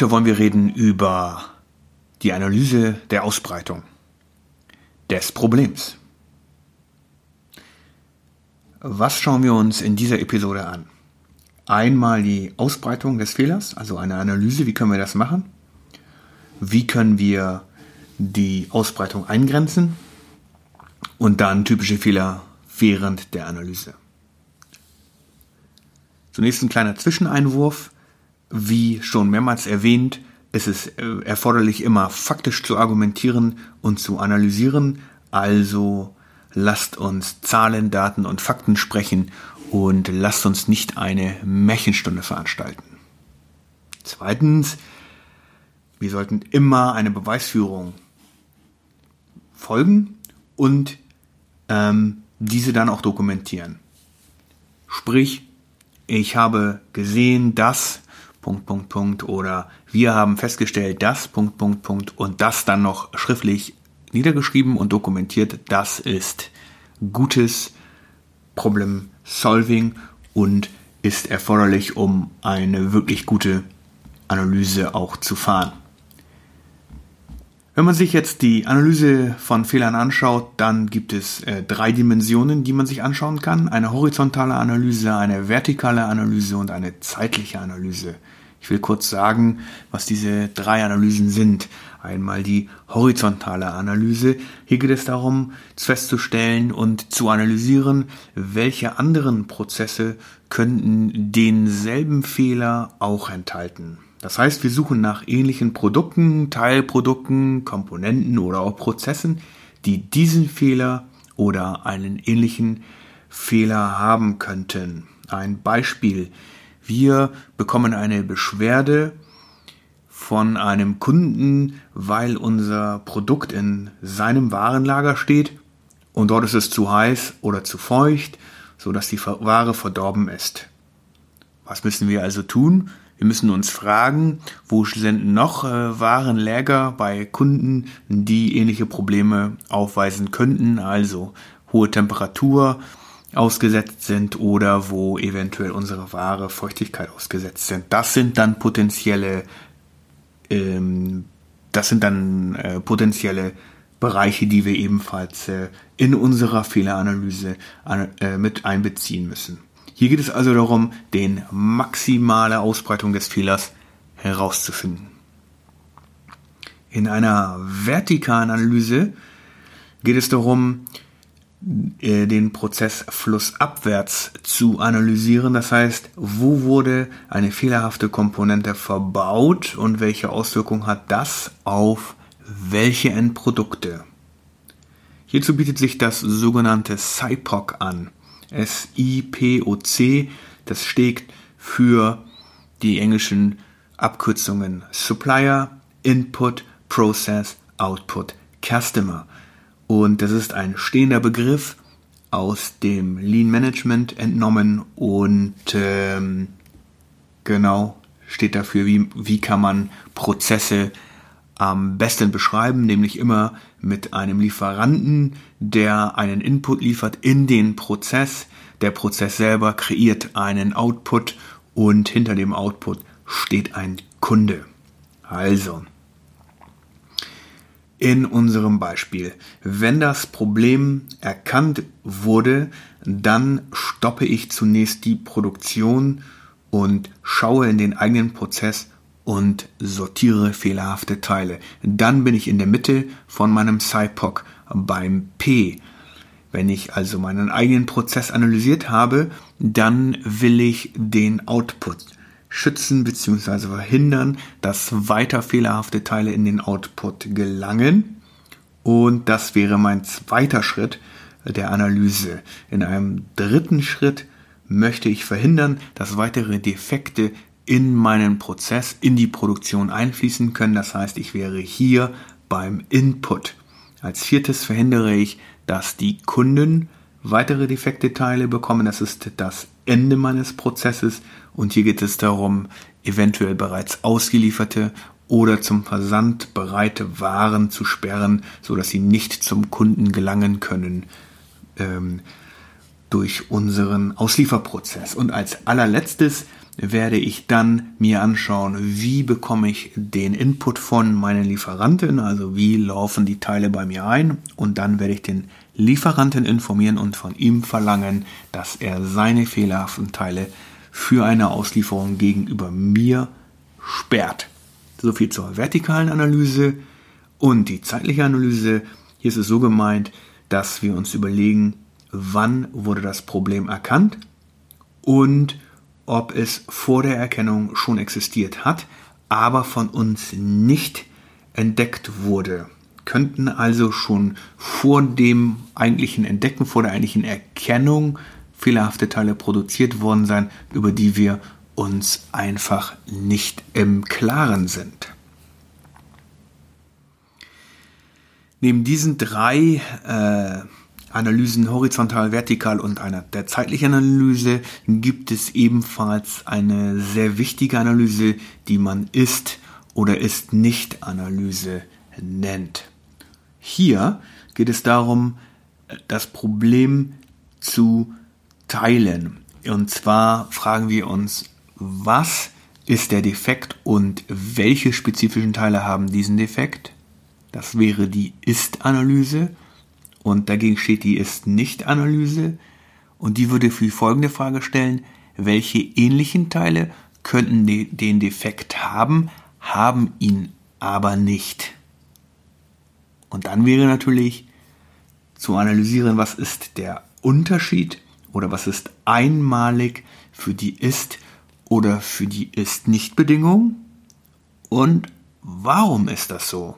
Heute wollen wir reden über die Analyse der Ausbreitung des Problems. Was schauen wir uns in dieser Episode an? Einmal die Ausbreitung des Fehlers, also eine Analyse, wie können wir das machen? Wie können wir die Ausbreitung eingrenzen? Und dann typische Fehler während der Analyse. Zunächst ein kleiner Zwischeneinwurf. Wie schon mehrmals erwähnt, ist es äh, erforderlich, immer faktisch zu argumentieren und zu analysieren. Also lasst uns Zahlen, Daten und Fakten sprechen und lasst uns nicht eine Märchenstunde veranstalten. Zweitens, wir sollten immer eine Beweisführung folgen und ähm, diese dann auch dokumentieren. Sprich, ich habe gesehen, dass Punkt, Punkt, Punkt oder wir haben festgestellt, dass Punkt, Punkt, Punkt und das dann noch schriftlich niedergeschrieben und dokumentiert. Das ist gutes Problem Solving und ist erforderlich, um eine wirklich gute Analyse auch zu fahren. Wenn man sich jetzt die Analyse von Fehlern anschaut, dann gibt es äh, drei Dimensionen, die man sich anschauen kann. Eine horizontale Analyse, eine vertikale Analyse und eine zeitliche Analyse. Ich will kurz sagen, was diese drei Analysen sind. Einmal die horizontale Analyse. Hier geht es darum, festzustellen und zu analysieren, welche anderen Prozesse könnten denselben Fehler auch enthalten. Das heißt, wir suchen nach ähnlichen Produkten, Teilprodukten, Komponenten oder auch Prozessen, die diesen Fehler oder einen ähnlichen Fehler haben könnten. Ein Beispiel. Wir bekommen eine Beschwerde von einem Kunden, weil unser Produkt in seinem Warenlager steht und dort ist es zu heiß oder zu feucht, sodass die Ware verdorben ist. Was müssen wir also tun? Wir müssen uns fragen, wo sind noch äh, Warenläger bei Kunden, die ähnliche Probleme aufweisen könnten, also hohe Temperatur ausgesetzt sind oder wo eventuell unsere Ware Feuchtigkeit ausgesetzt sind. Das sind dann potenzielle, ähm, das sind dann äh, potenzielle Bereiche, die wir ebenfalls äh, in unserer Fehleranalyse äh, mit einbeziehen müssen. Hier geht es also darum, den maximale Ausbreitung des Fehlers herauszufinden. In einer vertikalen Analyse geht es darum, äh, den Prozess flussabwärts zu analysieren. Das heißt, wo wurde eine fehlerhafte Komponente verbaut und welche Auswirkung hat das auf welche Endprodukte? Hierzu bietet sich das sogenannte SIPOC an. S-I-P-O-C. Das steht für die englischen Abkürzungen Supplier, Input, Process, Output, Customer. Und das ist ein stehender Begriff aus dem Lean Management entnommen und ähm, genau steht dafür, wie, wie kann man Prozesse am besten beschreiben, nämlich immer mit einem Lieferanten, der einen Input liefert in den Prozess. Der Prozess selber kreiert einen Output und hinter dem Output steht ein Kunde. Also, in unserem Beispiel, wenn das Problem erkannt wurde, dann stoppe ich zunächst die Produktion und schaue in den eigenen Prozess, und sortiere fehlerhafte Teile. Dann bin ich in der Mitte von meinem SciPoc beim P. Wenn ich also meinen eigenen Prozess analysiert habe, dann will ich den Output schützen bzw. verhindern, dass weiter fehlerhafte Teile in den Output gelangen. Und das wäre mein zweiter Schritt der Analyse. In einem dritten Schritt möchte ich verhindern, dass weitere Defekte in meinen Prozess, in die Produktion einfließen können. Das heißt, ich wäre hier beim Input. Als viertes verhindere ich, dass die Kunden weitere defekte Teile bekommen. Das ist das Ende meines Prozesses. Und hier geht es darum, eventuell bereits ausgelieferte oder zum Versand bereite Waren zu sperren, so dass sie nicht zum Kunden gelangen können ähm, durch unseren Auslieferprozess. Und als allerletztes werde ich dann mir anschauen, wie bekomme ich den Input von meinen Lieferanten, also wie laufen die Teile bei mir ein und dann werde ich den Lieferanten informieren und von ihm verlangen, dass er seine fehlerhaften Teile für eine Auslieferung gegenüber mir sperrt. So viel zur vertikalen Analyse und die zeitliche Analyse. Hier ist es so gemeint, dass wir uns überlegen, wann wurde das Problem erkannt und ob es vor der Erkennung schon existiert hat, aber von uns nicht entdeckt wurde. Könnten also schon vor dem eigentlichen Entdecken, vor der eigentlichen Erkennung fehlerhafte Teile produziert worden sein, über die wir uns einfach nicht im Klaren sind. Neben diesen drei äh, Analysen horizontal, vertikal und einer der zeitlichen Analyse gibt es ebenfalls eine sehr wichtige Analyse, die man ist oder ist nicht Analyse nennt. Hier geht es darum, das Problem zu teilen. Und zwar fragen wir uns, was ist der Defekt und welche spezifischen Teile haben diesen Defekt? Das wäre die Ist-Analyse und dagegen steht die Ist-Nicht-Analyse und die würde für die folgende Frage stellen, welche ähnlichen Teile könnten den Defekt haben, haben ihn aber nicht. Und dann wäre natürlich zu analysieren, was ist der Unterschied oder was ist einmalig für die Ist- oder für die Ist-Nicht-Bedingung und warum ist das so?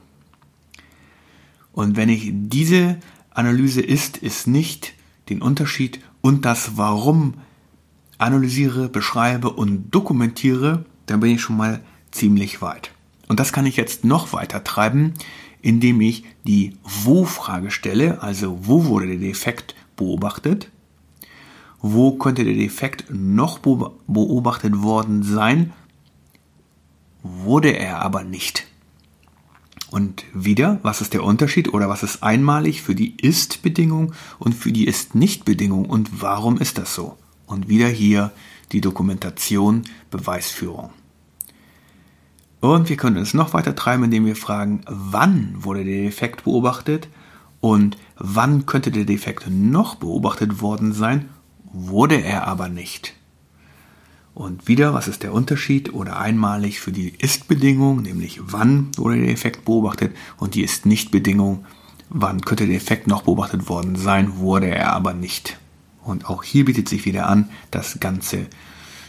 Und wenn ich diese Analyse ist, ist nicht den Unterschied und das Warum analysiere, beschreibe und dokumentiere, dann bin ich schon mal ziemlich weit. Und das kann ich jetzt noch weiter treiben, indem ich die Wo-Frage stelle, also wo wurde der Defekt beobachtet, wo könnte der Defekt noch beobachtet worden sein, wurde er aber nicht. Und wieder, was ist der Unterschied oder was ist einmalig für die Ist-Bedingung und für die Ist-Nicht-Bedingung und warum ist das so? Und wieder hier die Dokumentation, Beweisführung. Und wir können es noch weiter treiben, indem wir fragen, wann wurde der Defekt beobachtet und wann könnte der Defekt noch beobachtet worden sein, wurde er aber nicht. Und wieder, was ist der Unterschied oder einmalig für die Ist-Bedingung, nämlich wann wurde der Effekt beobachtet und die Ist-Nicht-Bedingung, wann könnte der Effekt noch beobachtet worden sein, wurde er aber nicht. Und auch hier bietet sich wieder an, das Ganze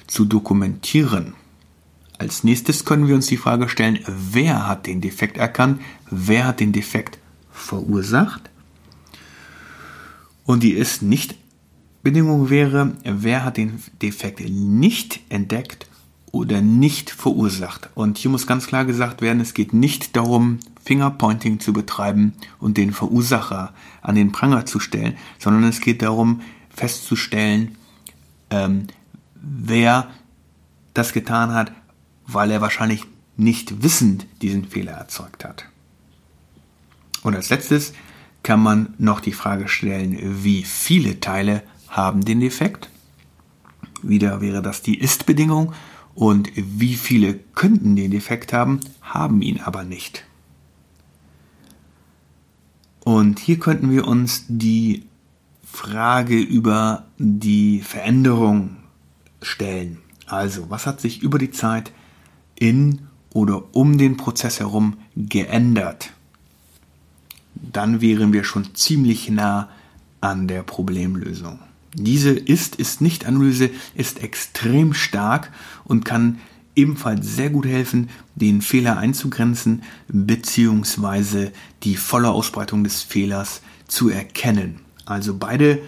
zu dokumentieren. Als nächstes können wir uns die Frage stellen, wer hat den Defekt erkannt, wer hat den Defekt verursacht. Und die ist nicht Bedingung wäre, wer hat den Defekt nicht entdeckt oder nicht verursacht. Und hier muss ganz klar gesagt werden, es geht nicht darum, Fingerpointing zu betreiben und den Verursacher an den Pranger zu stellen, sondern es geht darum, festzustellen, ähm, wer das getan hat, weil er wahrscheinlich nicht wissend diesen Fehler erzeugt hat. Und als letztes kann man noch die Frage stellen, wie viele Teile haben den Defekt. Wieder wäre das die Ist-Bedingung. Und wie viele könnten den Defekt haben, haben ihn aber nicht. Und hier könnten wir uns die Frage über die Veränderung stellen. Also, was hat sich über die Zeit in oder um den Prozess herum geändert? Dann wären wir schon ziemlich nah an der Problemlösung. Diese Ist-Ist-Nicht-Analyse ist extrem stark und kann ebenfalls sehr gut helfen, den Fehler einzugrenzen bzw. die volle Ausbreitung des Fehlers zu erkennen. Also beide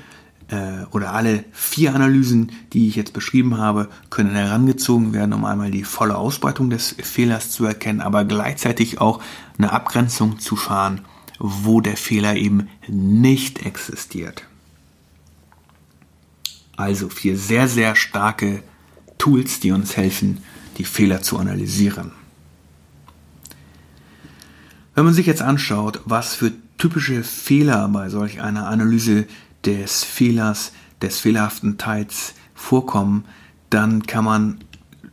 äh, oder alle vier Analysen, die ich jetzt beschrieben habe, können herangezogen werden, um einmal die volle Ausbreitung des Fehlers zu erkennen, aber gleichzeitig auch eine Abgrenzung zu fahren, wo der Fehler eben nicht existiert. Also vier sehr, sehr starke Tools, die uns helfen, die Fehler zu analysieren. Wenn man sich jetzt anschaut, was für typische Fehler bei solch einer Analyse des Fehlers, des fehlerhaften Teils vorkommen, dann kann man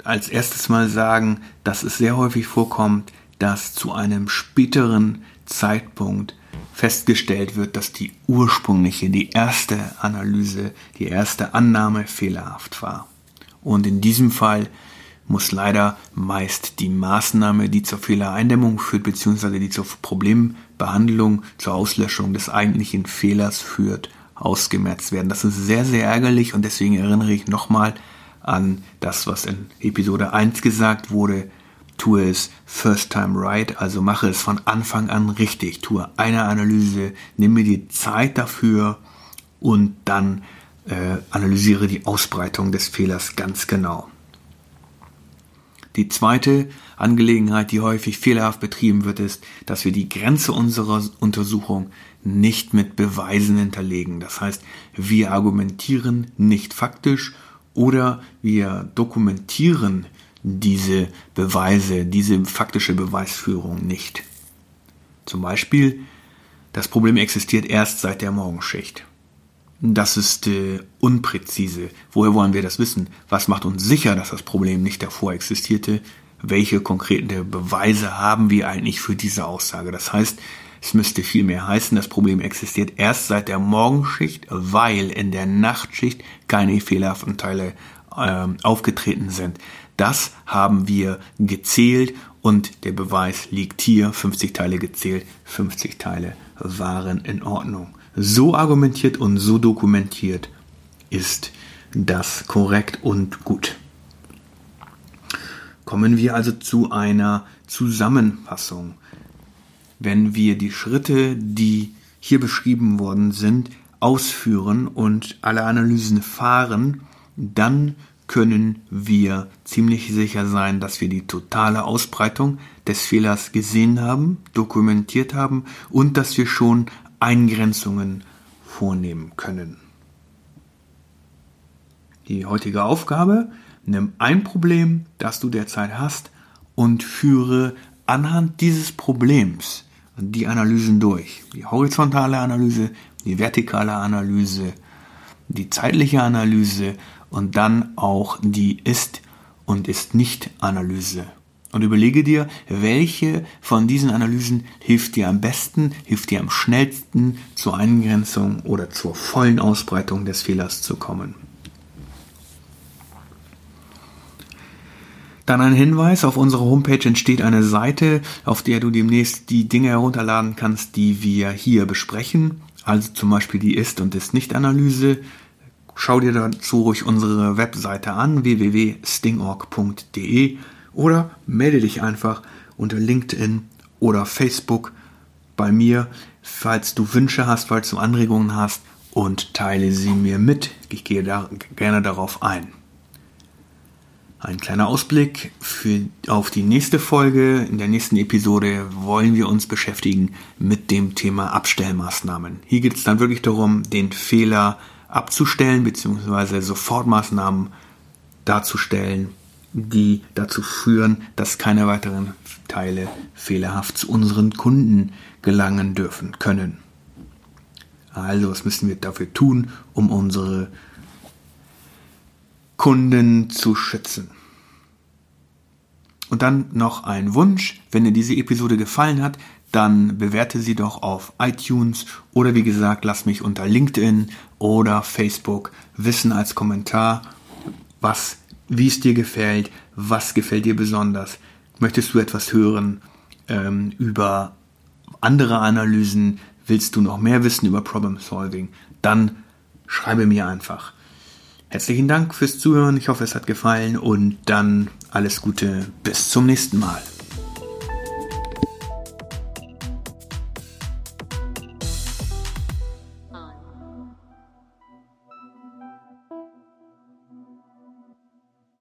als erstes mal sagen, dass es sehr häufig vorkommt, dass zu einem späteren Zeitpunkt festgestellt wird, dass die ursprüngliche, die erste Analyse, die erste Annahme fehlerhaft war. Und in diesem Fall muss leider meist die Maßnahme, die zur Fehlereindämmung führt, beziehungsweise die zur Problembehandlung, zur Auslöschung des eigentlichen Fehlers führt, ausgemerzt werden. Das ist sehr, sehr ärgerlich und deswegen erinnere ich nochmal an das, was in Episode 1 gesagt wurde. Tue es first time right, also mache es von Anfang an richtig. Tue eine Analyse, nimm mir die Zeit dafür und dann äh, analysiere die Ausbreitung des Fehlers ganz genau. Die zweite Angelegenheit, die häufig fehlerhaft betrieben wird, ist, dass wir die Grenze unserer Untersuchung nicht mit Beweisen hinterlegen. Das heißt, wir argumentieren nicht faktisch oder wir dokumentieren diese Beweise, diese faktische Beweisführung nicht. Zum Beispiel, das Problem existiert erst seit der Morgenschicht. Das ist äh, unpräzise. Woher wollen wir das wissen? Was macht uns sicher, dass das Problem nicht davor existierte? Welche konkreten Beweise haben wir eigentlich für diese Aussage? Das heißt, es müsste vielmehr heißen, das Problem existiert erst seit der Morgenschicht, weil in der Nachtschicht keine fehlerhaften Teile äh, aufgetreten sind. Das haben wir gezählt und der Beweis liegt hier. 50 Teile gezählt, 50 Teile waren in Ordnung so argumentiert und so dokumentiert, ist das korrekt und gut. Kommen wir also zu einer Zusammenfassung. Wenn wir die Schritte, die hier beschrieben worden sind, ausführen und alle Analysen fahren, dann können wir ziemlich sicher sein, dass wir die totale Ausbreitung des Fehlers gesehen haben, dokumentiert haben und dass wir schon Eingrenzungen vornehmen können. Die heutige Aufgabe, nimm ein Problem, das du derzeit hast, und führe anhand dieses Problems die Analysen durch. Die horizontale Analyse, die vertikale Analyse, die zeitliche Analyse und dann auch die Ist- und Ist-Nicht-Analyse und überlege dir, welche von diesen Analysen hilft dir am besten, hilft dir am schnellsten zur Eingrenzung oder zur vollen Ausbreitung des Fehlers zu kommen. Dann ein Hinweis, auf unserer Homepage entsteht eine Seite, auf der du demnächst die Dinge herunterladen kannst, die wir hier besprechen, also zum Beispiel die Ist- und Ist-Nicht-Analyse. Schau dir dazu ruhig unsere Webseite an, www.stingorg.de oder melde dich einfach unter LinkedIn oder Facebook bei mir, falls du Wünsche hast, falls du Anregungen hast und teile sie mir mit. Ich gehe da gerne darauf ein. Ein kleiner Ausblick für, auf die nächste Folge. In der nächsten Episode wollen wir uns beschäftigen mit dem Thema Abstellmaßnahmen. Hier geht es dann wirklich darum, den Fehler abzustellen bzw. Sofortmaßnahmen darzustellen, die dazu führen, dass keine weiteren Teile fehlerhaft zu unseren Kunden gelangen dürfen können. Also, was müssen wir dafür tun, um unsere Kunden zu schützen? Und dann noch ein Wunsch, wenn dir diese Episode gefallen hat, dann bewerte sie doch auf iTunes oder wie gesagt, lass mich unter LinkedIn oder Facebook wissen als Kommentar, was wie es dir gefällt, was gefällt dir besonders. Möchtest du etwas hören ähm, über andere Analysen? Willst du noch mehr wissen über Problem Solving? Dann schreibe mir einfach. Herzlichen Dank fürs Zuhören. Ich hoffe, es hat gefallen und dann alles Gute. Bis zum nächsten Mal.